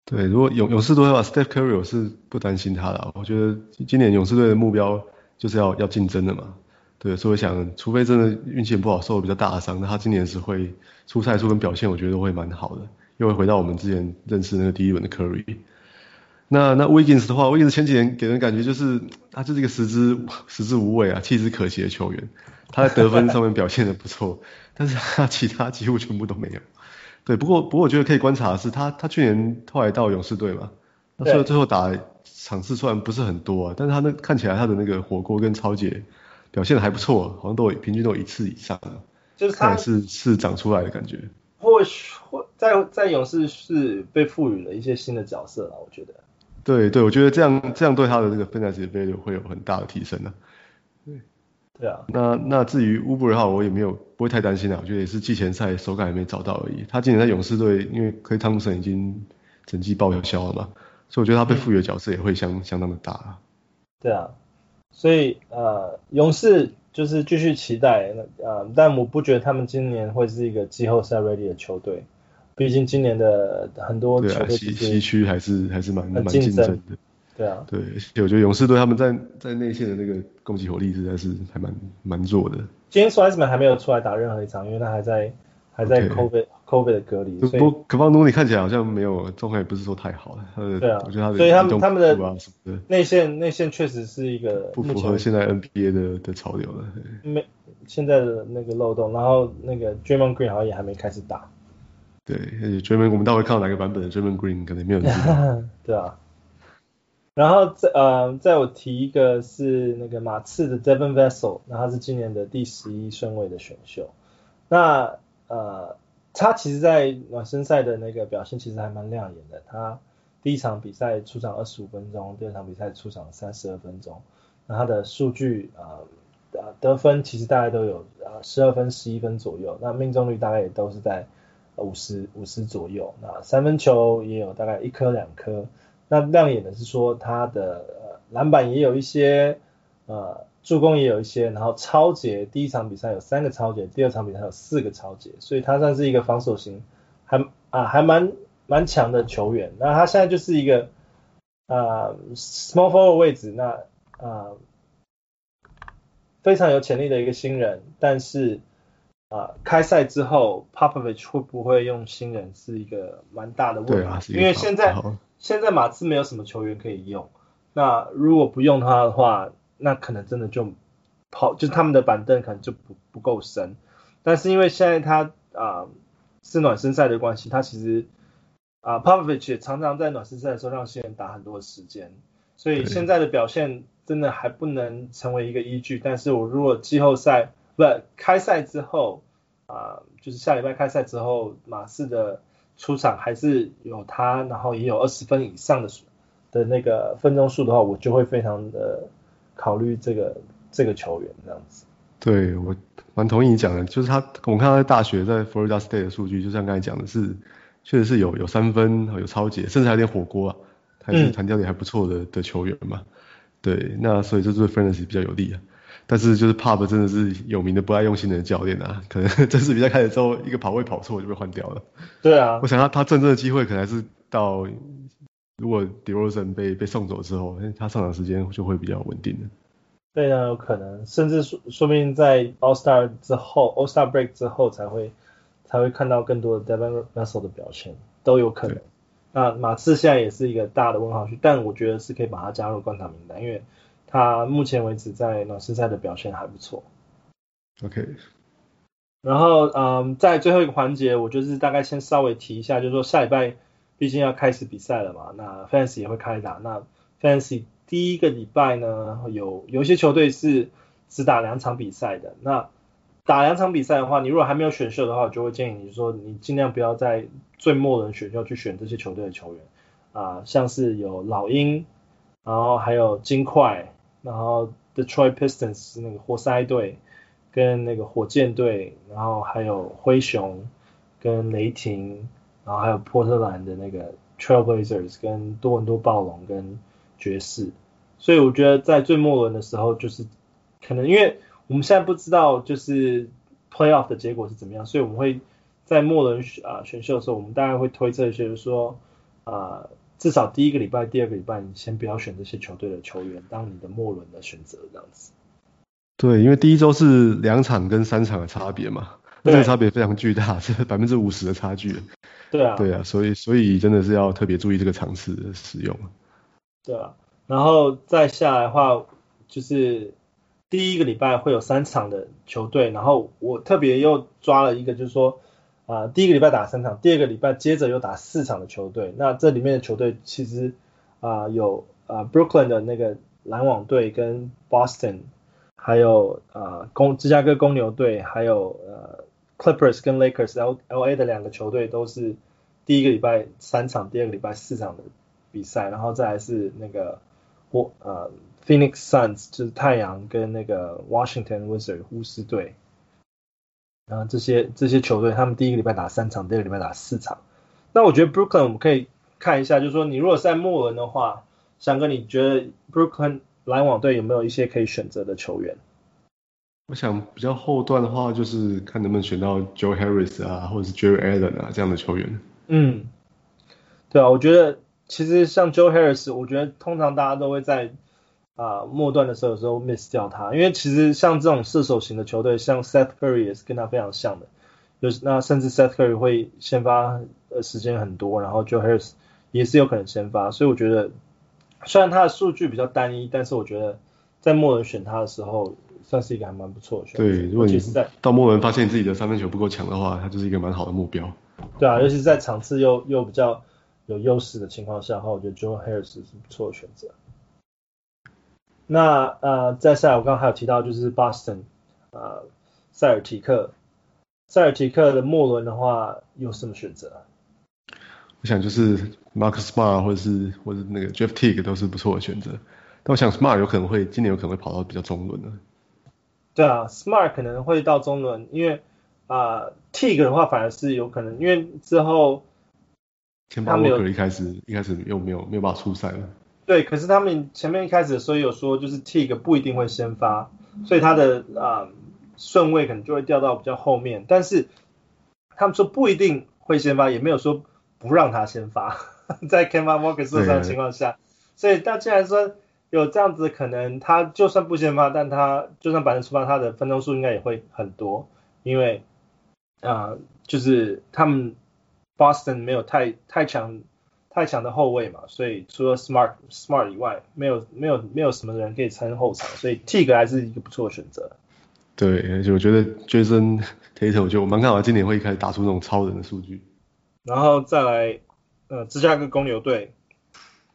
对，如果勇勇士队的话，Steph Curry 我是不担心他的。我觉得今年勇士队的目标就是要要竞争的嘛。对，所以我想，除非真的运气不好，受了比较大的伤，那他今年是会出赛数跟表现，我觉得都会蛮好的。又会回到我们之前认识那个第一轮的 Curry。那那 Wiggins 的话，Wiggins 前几年给人感觉就是他就是一个食之食之无味啊，弃之可惜的球员。他在得分上面表现的不错，但是他其他几乎全部都没有。对，不过不过我觉得可以观察的是，他他去年后来到勇士队嘛，那所以最后打场次虽然不是很多啊，但是他那看起来他的那个火锅跟抄截表现的还不错，好像都有平均都有一次以上，就是他是是长出来的感觉。或许或在在勇士是被赋予了一些新的角色了，我觉得。对对，我觉得这样这样对他的这个 fantasy value 会有很大的提升呢。对。对啊。那那至于乌布的话，我也没有不会太担心了，我觉得也是季前赛手感还没找到而已。他今年在勇士队，因为克莱汤普森已经整季报销了嘛，所以我觉得他被赋予的角色也会相、嗯、相当的大。对啊。所以呃，勇士。就是继续期待，呃，但我不觉得他们今年会是一个季后赛 ready 的球队，毕竟今年的很多球队西西区还是还是蛮蛮竞争的。对啊，对，而且我觉得勇士队他们在在内线的那个攻击火力实在是还蛮蛮弱的。James Wiseman 还没有出来打任何一场，因为他还在。还在 COVID COVID 的隔离，不过可方努你看起来好像没有状况，也不是说太好。他的对啊，我觉得他的所以他们他们的内线内线确实是一个不符合现在 NBA 的的潮流了。没现在的那个漏洞，然后那个 Draymond Green 好像也还没开始打。对，而且 Draymond 我们待会看到哪个版本的 Draymond Green 可能没有知道。对啊。然后再呃再我提一个是那个马刺的 Devin Vassell，那他是今年的第十一顺位的选秀。那呃，他其实，在暖身赛的那个表现其实还蛮亮眼的。他第一场比赛出场二十五分钟，第二场比赛出场三十二分钟。那他的数据啊，呃，得分其实大概都有啊十二分、十一分左右。那命中率大概也都是在五十五十左右。那三分球也有大概一颗两颗。那亮眼的是说他的篮板也有一些呃。助攻也有一些，然后抄截，第一场比赛有三个抄截，第二场比赛有四个抄截，所以他算是一个防守型，还啊还蛮蛮强的球员。那他现在就是一个啊 small forward 位置，那啊非常有潜力的一个新人，但是啊开赛之后 Popovich 会不会用新人是一个蛮大的问题，啊，因为现在现在马刺没有什么球员可以用，那如果不用他的话。那可能真的就跑，就他们的板凳可能就不不够深，但是因为现在他啊、是暖身赛的关系，他其实啊、Popovich 也常常在暖身赛的时候让新人打很多时间，所以现在的表现真的还不能成为一个依据。但是我如果季后赛不开赛之后啊、就是下礼拜开赛之后，马刺的出场还是有他，然后也有二十分以上的的那个分钟数的话，我就会非常的。考虑这个这个球员这样子，对，我蛮同意你讲的，就是他，我们看他在大学在 Florida State 的数据，就像刚才讲的是，确实是有有三分，有抄截，甚至还有点火锅啊，还是弹跳力还不错的的球员嘛。对，那所以这对 Fantasy 比较有利啊。但是就是 Pub 真的是有名的不爱用心的教练啊，可能 这次比赛开始之后，一个跑位跑错就被换掉了。对啊，我想他他真正的机会可能还是到如果 DeRozan 被被送走之后，他上场时间就会比较稳定的。非常有可能，甚至说说不定在 All Star 之后，All Star Break 之后才会才会看到更多的 Devin Vassell 的表现，都有可能。那马刺现在也是一个大的问号区，但我觉得是可以把他加入观察名单，因为他目前为止在暖身赛的表现还不错。OK。然后嗯，在最后一个环节，我就是大概先稍微提一下，就是说下礼拜毕竟要开始比赛了嘛，那 Fantasy 也会开打，那 Fantasy 第一个礼拜呢，有有些球队是只打两场比赛的，那打两场比赛的话，你如果还没有选秀的话，我就会建议你说，你尽量不要在最末轮选秀去选这些球队的球员。啊、像是有老鹰，然后还有金块，然后 Detroit Pistons 那个活塞队，跟那个火箭队，然后还有灰熊跟雷霆，然后还有波特兰的那个 Trailblazers 跟多伦多暴龙跟爵士，所以我觉得在最末轮的时候，就是可能因为我们现在不知道就是 Playoff 的结果是怎么样，所以我们会。在末轮啊选秀的时候，我们大概会推测一些，就是说啊，至少第一个礼拜、第二个礼拜，你先不要选这些球队的球员当你的末轮的选择，这样子。对，因为第一周是两场跟三场的差别嘛，这个差别非常巨大，是 百分之五十的差距。对啊。对啊，所以所以真的是要特别注意这个场次的使用。对啊，然后再下来的话，就是第一个礼拜会有三场的球队，然后我特别又抓了一个，就是说。啊，第一个礼拜打三场，第二个礼拜接着又打四场的球队。那这里面的球队其实啊有啊 Brooklyn 的那个篮网队跟 Boston，还有啊公芝加哥公牛队，还有呃 Clippers 跟 Lakers L LA 的两个球队都是第一个礼拜三场，第二个礼拜四场的比赛，然后再来是那个我呃 Phoenix Suns 就是太阳跟那个 Washington Wizards 巫师队。然后这些这些球队，他们第一个礼拜打三场，第二个礼拜打四场。那我觉得 Brooklyn 我们可以看一下，就是说你如果在末轮的话，翔哥你觉得 Brooklyn 篮网队有没有一些可以选择的球员？我想比较后段的话，就是看能不能选到 Joe Harris 啊，或者是 Jerry Allen 啊这样的球员。嗯，对啊，我觉得其实像 Joe Harris，我觉得通常大家都会在。啊，末段的时候有时候 miss 掉他，因为其实像这种射手型的球队，像 Seth Curry 也是跟他非常像的，有那甚至 Seth Curry 会先发的时间很多，然后 Joe Harris 也是有可能先发，所以我觉得虽然他的数据比较单一，但是我觉得在末轮选他的时候，算是一个还蛮不错的选择。对，如果你在到末轮发现自己的三分球不够强的话，他就是一个蛮好的目标。对啊，尤其是在场次又又比较有优势的情况下的话，我觉得 Joe Harris 是不错的选择。那呃，在赛我刚刚还有提到就是 Boston，呃，塞尔提克，塞尔提克的末轮的话有什么选择？我想就是 Marcus Smart 或者是或者那个 Jeff Teague 都是不错的选择，但我想 Smart 有可能会今年有可能会跑到比较中轮的。对啊，Smart 可能会到中轮，因为啊、呃、Teague 的话反而是有可能，因为之后他们一开始一开始又没有没有办法出赛了。对，可是他们前面一开始的时候有说，就是 Teague 不一定会先发，所以他的啊、呃、顺位可能就会掉到比较后面。但是他们说不一定会先发，也没有说不让他先发，在 Kemba Walker 受伤的情况下，所以他既然说有这样子可能，他就算不先发，但他就算板凳出发，他的分钟数应该也会很多，因为啊、呃、就是他们 Boston 没有太太强。太强的后卫嘛，所以除了 Smart Smart 以外，没有没有没有什么人可以撑后场，所以 Teague 还是一个不错的选择。对，而且我觉得 Jason Tatum 就我蛮看好今年会开始打出那种超人的数据。然后再来，呃，芝加哥公牛队，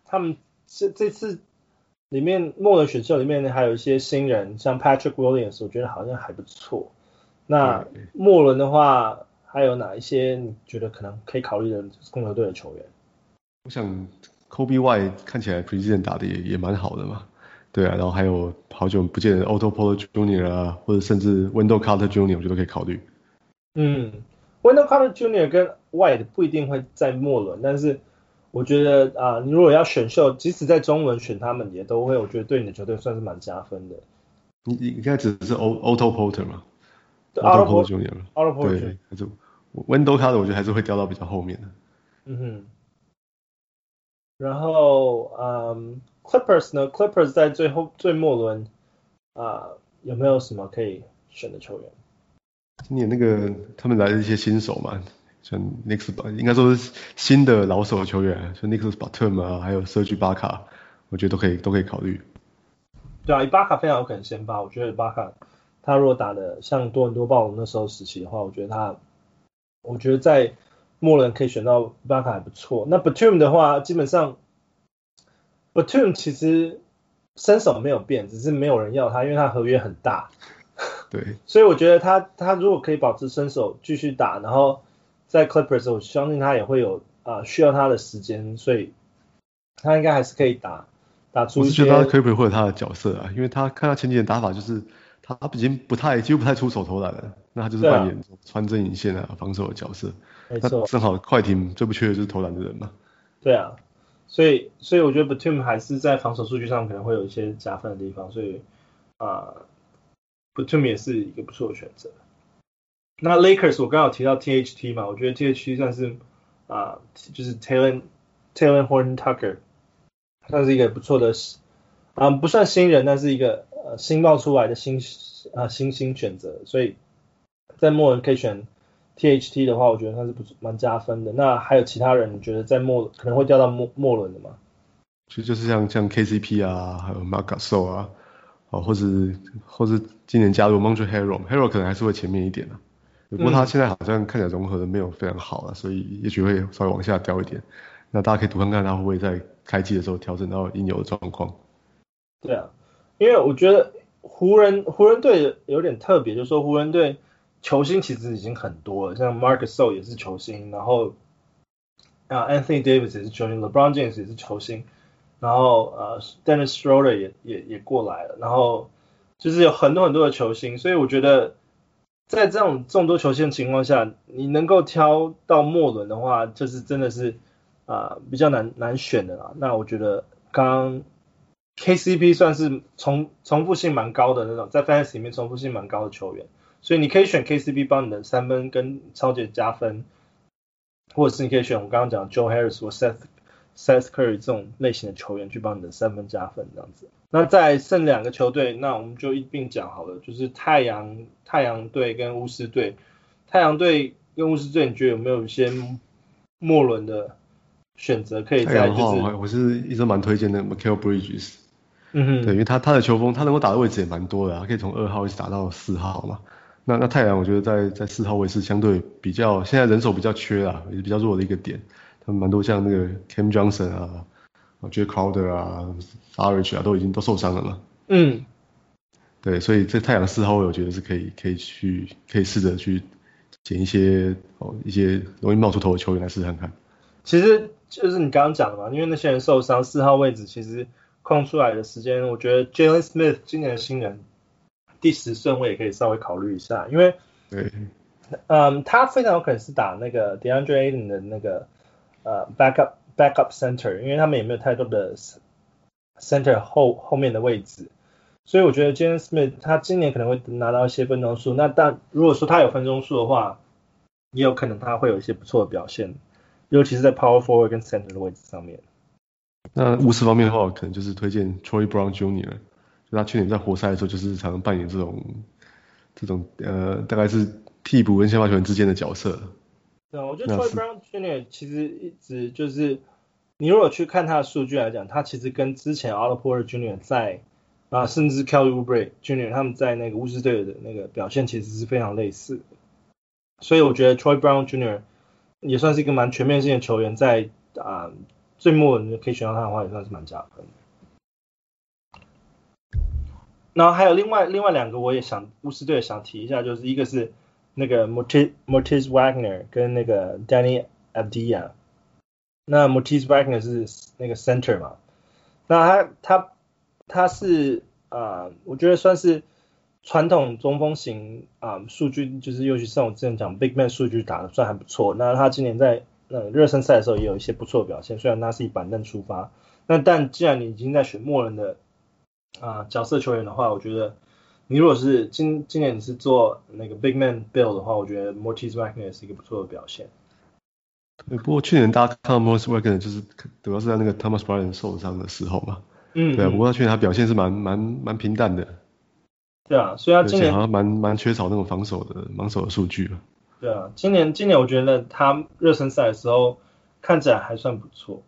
他们这这次里面末轮选秀里面还有一些新人，像 Patrick Williams，我觉得好像还不错。那末轮的话，还有哪一些你觉得可能可以考虑的公牛队的球员？我想 Coby White 看起来 Preseason 打的也也蛮好的嘛，对啊，然后还有好久不见的 Otto Porter Jr. 啊，或者甚至 Wendell Carter Jr. 我觉得可以考虑。嗯，Wendell Carter Jr. 跟 White 不一定会在末轮，但是我觉得啊，你如果要选秀，即使在中文选他们也都会，我觉得对你的球队算是蛮加分的。你你应该指的是 Otto Porter 吗？对，Otto Porter Junior，Otto Porter，对，还是 Window Carter 我觉得还是会掉到比较后面的。嗯哼。然后，嗯，Clippers 呢？Clippers 在最后最末轮啊，有没有什么可以选的球员？今年那个他们来了一些新手嘛，像 Nick，应该说是新的老手的球员，像 Nicholas Batum 啊，还有 Serge Ibaka，我觉得都可以都可以考虑。对啊，Ibaka 非常有可能先发。我觉得 Ibaka 他如果打的像多伦多暴龙那时候时期的话，我觉得他，我觉得在末轮可以选到 Ibaka 还不错。那 Batum 的话，基本上 Batum 其实身手没有变，只是没有人要他，因为他合约很大。对。所以我觉得他他如果可以保持身手继续打，然后在 Clippers 我相信他也会有啊、呃、需要他的时间，所以他应该还是可以打打出。我是觉得他可以会有他的角色啊，因为他看他前几年打法就是他已经不太几乎不太出手投篮了，那他就是扮演穿针引线啊防守的角色。没错，正好快艇最不缺的就是投篮的人嘛。对啊，所以所以我觉得 Batum 还是在防守数据上可能会有一些加分的地方，所以啊、呃、Batum 也是一个不错的选择。那 Lakers 我刚好提到 THT 嘛，我觉得 THT 算是啊、就是 Talen Talen Horton Tucker。算是一个不错的，啊、不算新人，但是一个呃新冒出来的新啊新兴选择，所以在末轮可以选 THT 的话，我觉得它是不蛮加分的。那还有其他人，你觉得在末可能会掉到末末轮的吗？其实就是像像 KCP 啊，还有 Marc Gasol 啊，哦，或者或是今年加入 Montrezl Harrell，Harrell 可能还是会前面一点的、啊，不过他现在好像看起来融合的没有非常好了、啊，所以也许会稍微往下掉一点。那大家可以读看看他会不会在开季的时候调整到应有的状况。对啊，因为我觉得湖人湖人队有点特别，就是说湖人队球星其实已经很多了，像 Marcus So 也是球星，然后啊 Anthony Davis 也是球星，LeBron James 也是球星，然后呃 Dennis Schroeder 也也也过来了，然后就是有很多很多的球星，所以我觉得在这种众多球星的情况下，你能够挑到末轮的话，就是真的是。啊、比较难难选的啦。那我觉得刚 KCP 算是重重复性蛮高的那种，在 Fantasy 里面重复性蛮高的球员，所以你可以选 KCP 帮你的三分跟超级加分，或者是你可以选我刚刚讲 Joe Harris 或 Seth Seth Curry 这种类型的球员去帮你的三分加分这样子。那再剩两个球队，那我们就一并讲好了，就是太阳太阳队跟巫师队。太阳队跟巫师队，你觉得有没有一些末轮的？选择可以在就是，我是一直蛮推荐的 Mikal Bridges，嗯哼，对，因为他他的球风，他能够打的位置也蛮多的，他可以从二号一直打到四号嘛。那那太阳我觉得在在四号位是相对比较现在人手比较缺啊，也是比较弱的一个点。他们蛮多像那个 Cam Johnson 啊，Jae Crowder 啊，Saric 啊都已经都受伤了嘛。嗯，对，所以这太阳四号位我觉得是可以可以去可以试着去捡一些哦一些容易冒出头的球员来试试看看。其实。就是你刚刚讲的嘛，因为那些人受伤，四号位置其实空出来的时间，我觉得 Jalen Smith 今年的新人第十顺位也可以稍微考虑一下，因为，对，嗯，他非常有可能是打那个 DeAndre Ayton 的那个呃 backup backup center，因为他们也没有太多的 center 后后面的位置，所以我觉得 Jalen Smith 他今年可能会拿到一些分钟数，那但如果说他有分钟数的话，也有可能他会有一些不错的表现。尤其是在 power forward 跟 center 的位置上面。那巫师方面的话，可能就是推荐 Troy Brown Jr.，就他去年在活塞的时候，就是常常扮演这种这种呃，大概是替补跟先发球员之间的角色。对，我觉得 Troy Brown Jr. 其实一直就是，你如果去看他的数据来讲，他其实跟之前 Porter Jr. 在啊，甚至 Kelly Oubre Jr. 他们在那个巫师队的那个表现，其实是非常类似。所以我觉得 Troy Brown Jr. 也算是一个蛮全面性的球员，在啊、呃、最末你可以选到他的话，也算是蛮加分。然后还有另外另外两个，我也想巫师队想提一下，就是一个是那个 Moritz Moritz Wagner 跟那个 Deni Avdija。那 Moritz Wagner 是那个 center 嘛，那他他他是啊、呃，我觉得算是。传统中锋型啊，数据就是尤其像我之前讲，Big Man 数据打的算还不错。那他今年在那热身赛的时候也有一些不错的表现，虽然他是以板凳出发。那但既然你已经在选末轮的啊角色球员的话，我觉得你如果是今今年你是做那个 big man build 的话，我觉得 Moritz Wagner 也是一个不错的表现。对，不过去年大家看到 Moritz Wagner 就是主要是在那个 Thomas Bryant 受伤的时候嘛。嗯。对啊，不过他去年他表现是蛮蛮蛮平淡的。对啊，所以他今年好像蛮蛮缺少那种防守的防守的数据。对啊，今年今年我觉得他热身赛的时候看起来还算不错。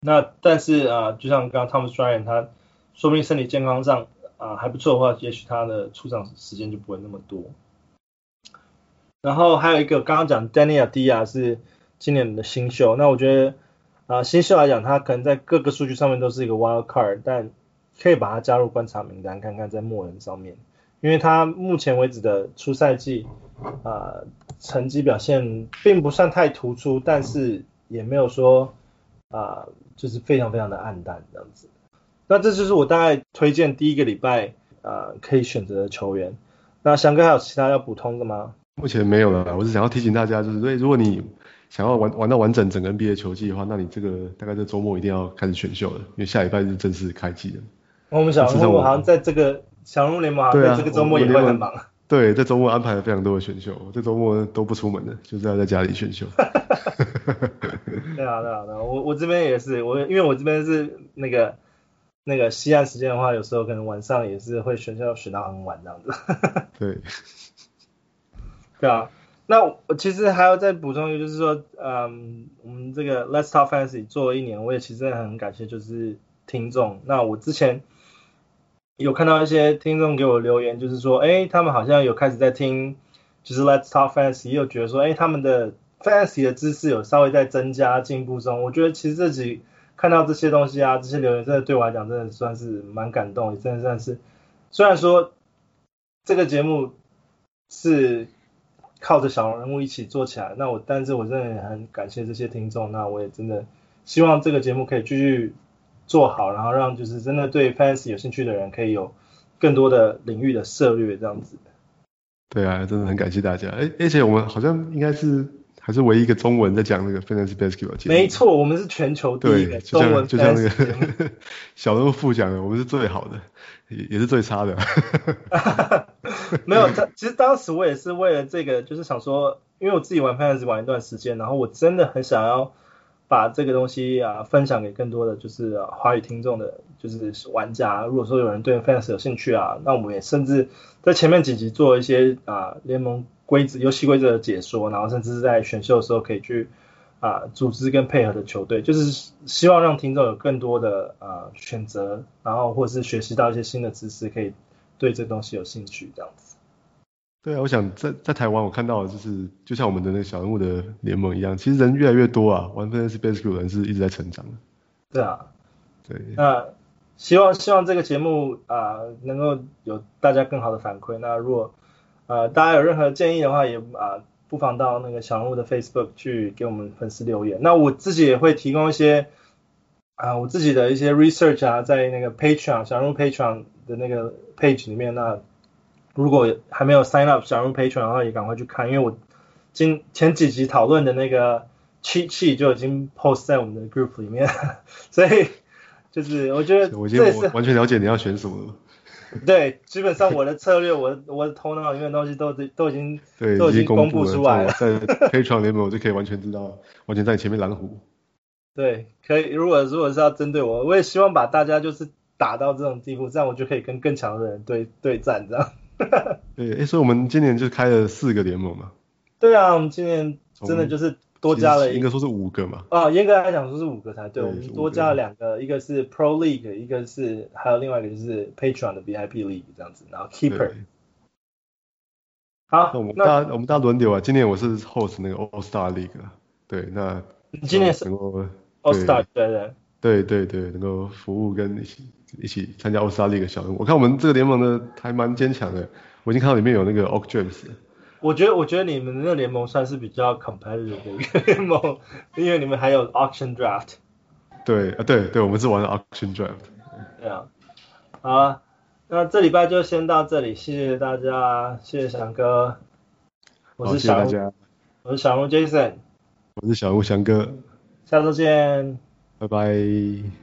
那但是啊，就像刚刚 Thomas Bryant 他说不定身体健康上啊还不错的话，也许他的出场时间就不会那么多。然后还有一个刚刚讲 Danny a d i a 是今年的新秀，那我觉得啊新秀来讲，他可能在各个数据上面都是一个 wild card，但可以把他加入观察名单，看看在末人上面，因为他目前为止的初赛季啊成绩表现并不算太突出，但是也没有说啊就是非常非常的暗淡这样子。那这就是我大概推荐第一个礼拜啊可以选择的球员。那翔哥还有其他要补充的吗？目前没有了，我是想要提醒大家，就是所以如果你想要玩玩到完整整个 NBA 球季的话，那你这个大概在周末一定要开始选秀了，因为下礼拜就正式开季了。我们小人物好像在这个小人物联盟，好像在这个周末也会很忙。对，在周末安排了非常多的选秀，这周末都不出门的，就是要在家里选秀。对啊，对啊，对啊，我我这边也是，我因为我这边是那个那个西岸时间的话，有时候可能晚上也是会选校选到很晚这样子。对。对啊，那我其实还要再补充一个，就是说，嗯，我们这个 Let's Talk Fantasy 做了一年，我也其实很感谢，就是听众。那我之前。有看到一些听众给我留言，就是说，哎，他们好像有开始在听，就是 Let's Talk Fantasy，也有觉得说，哎，他们的 Fantasy 的知识有稍微在增加进步中。我觉得其实自己看到这些东西啊，这些留言真的对我来讲，真的算是蛮感动，也真的算是，虽然说这个节目是靠着小人物一起做起来，那我，但是我真的很感谢这些听众，那我也真的希望这个节目可以继续。做好，然后让就是真的对 fans 有兴趣的人可以有更多的领域的涉略，这样子。对啊，真的很感谢大家。哎，而且我们好像应该是还是唯一一个中文在讲那个 Fantasy Basketball 节目。没错，我们是全球第一个中文就像，就像那个 小人物副讲的，我们是最好的，也也是最差的。没有，其实当时我也是为了这个，就是想说，因为我自己玩 Fantasy 玩一段时间，然后我真的很想要。把这个东西啊分享给更多的就是华语听众的，就是玩家。如果说有人对 Fantasy 有兴趣啊，那我们也甚至在前面几集做一些啊联盟规则、游戏规则的解说，然后甚至是在选秀的时候可以去啊组织跟配合的球队，就是希望让听众有更多的啊选择，然后或是学习到一些新的知识，可以对这东西有兴趣这样子。对啊，我想在在台湾，我看到的就是就像我们的那个小人物的联盟一样，其实人越来越多啊，玩 Fantasy Basketball 人是一直在成长的。对啊，对。那希望希望这个节目啊、呃、能够有大家更好的反馈。那如果呃大家有任何建议的话，也啊、呃、不妨到那个小人物的 Facebook 去给我们粉丝留言。那我自己也会提供一些啊、呃、我自己的一些 research 啊，在那个 Patreon 小人物 Patreon 的那个 page 里面那。如果还没有 sign up 小人物 Patreon 的话，也赶快去看，因为我今前几集讨论的那个 cheat sheet 就已经 post 在我们的 group 里面，所以就是我觉得我已经完全了解你要选什么。对，基本上我的策略，我我的头脑里面的东西都都已经都已经公布出来了，在 Patreon 里面我就可以完全知道，完全在你前面蓝湖。对，可以。如果如果是要针对我，我也希望把大家就是打到这种地步，这样我就可以跟更强的人对对战，这样。对，哎，所以我们今年就开了四个联盟嘛。对啊，我们今年真的就是多加了一个，应该说是五个嘛。啊，严格来讲说是五个才对，对我们多加了两个，一个是 Pro League，一个是还有另外一个就是 Patreon 的 VIP League 这样子，然后 Keeper。好，那我们大家我们大家轮流啊，今年我是 host 那个 All Star League，对，那今年是 All Star，对对。对对对，能够服务跟一起一起参加 All Star League 的小人物，我看我们这个联盟的还蛮坚强的。我已经看到里面有那个 Oak James。我觉得我觉得你们那个联盟算是比较 competitive 的一个联盟，因为你们还有 Auction Draft。对啊，对对，我们是玩 Auction Draft。对啊，好啊，那这礼拜就先到这里，谢谢大家，谢谢翔哥。我是小人物，我是小人物 Jason。我是小人物翔哥。下周见。拜拜。